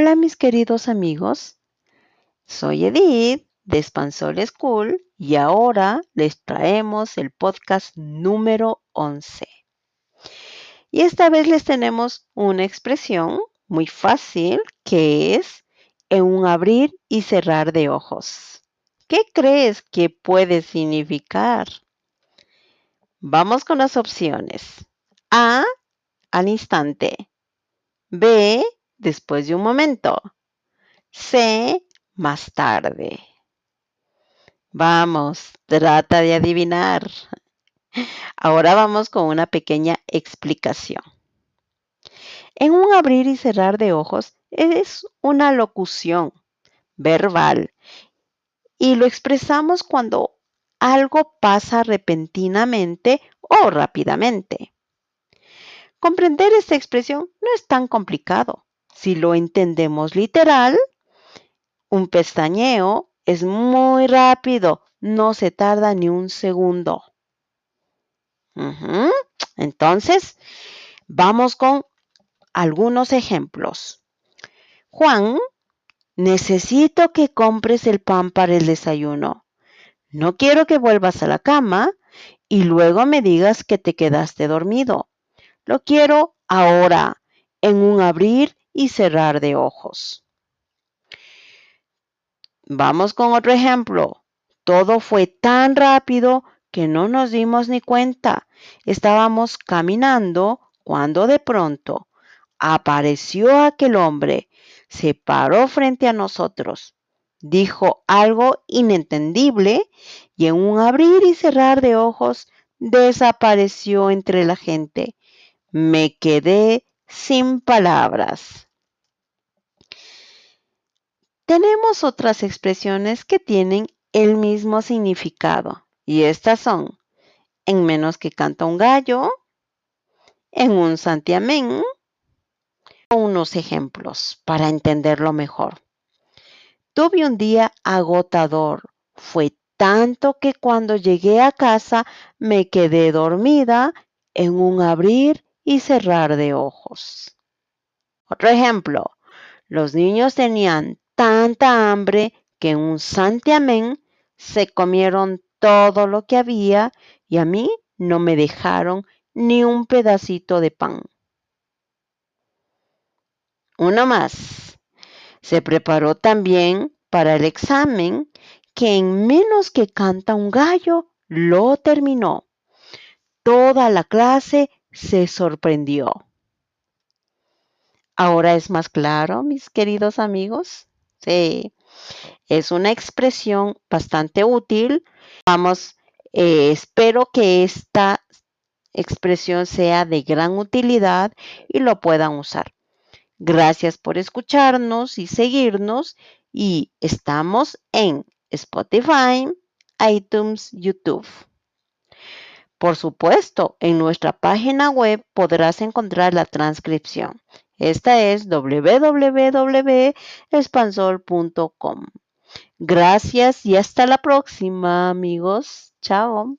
mis queridos amigos? Soy Edith de Spansol School y ahora les traemos el podcast número 11. Y esta vez les tenemos una expresión muy fácil que es en un abrir y cerrar de ojos. ¿Qué crees que puede significar? Vamos con las opciones. A, al instante. B, después de un momento. C, más tarde. Vamos, trata de adivinar. Ahora vamos con una pequeña explicación. En un abrir y cerrar de ojos es una locución verbal y lo expresamos cuando algo pasa repentinamente o rápidamente. Comprender esta expresión no es tan complicado. Si lo entendemos literal, un pestañeo es muy rápido, no se tarda ni un segundo. Entonces, vamos con algunos ejemplos. Juan, necesito que compres el pan para el desayuno. No quiero que vuelvas a la cama y luego me digas que te quedaste dormido. Lo quiero ahora, en un abrir y cerrar de ojos. Vamos con otro ejemplo. Todo fue tan rápido que no nos dimos ni cuenta. Estábamos caminando cuando de pronto apareció aquel hombre, se paró frente a nosotros, dijo algo inentendible y en un abrir y cerrar de ojos desapareció entre la gente. Me quedé sin palabras. Tenemos otras expresiones que tienen el mismo significado y estas son en menos que canta un gallo, en un santiamén. Unos ejemplos para entenderlo mejor. Tuve un día agotador. Fue tanto que cuando llegué a casa me quedé dormida en un abrir y cerrar de ojos. Otro ejemplo, los niños tenían tanta hambre que un santiamén se comieron todo lo que había y a mí no me dejaron ni un pedacito de pan. Uno más. Se preparó también para el examen que en menos que canta un gallo lo terminó. Toda la clase se sorprendió. Ahora es más claro, mis queridos amigos. Sí, es una expresión bastante útil. Vamos, eh, espero que esta expresión sea de gran utilidad y lo puedan usar. Gracias por escucharnos y seguirnos y estamos en Spotify, iTunes, YouTube. Por supuesto, en nuestra página web podrás encontrar la transcripción. Esta es www.espansol.com. Gracias y hasta la próxima, amigos. Chao.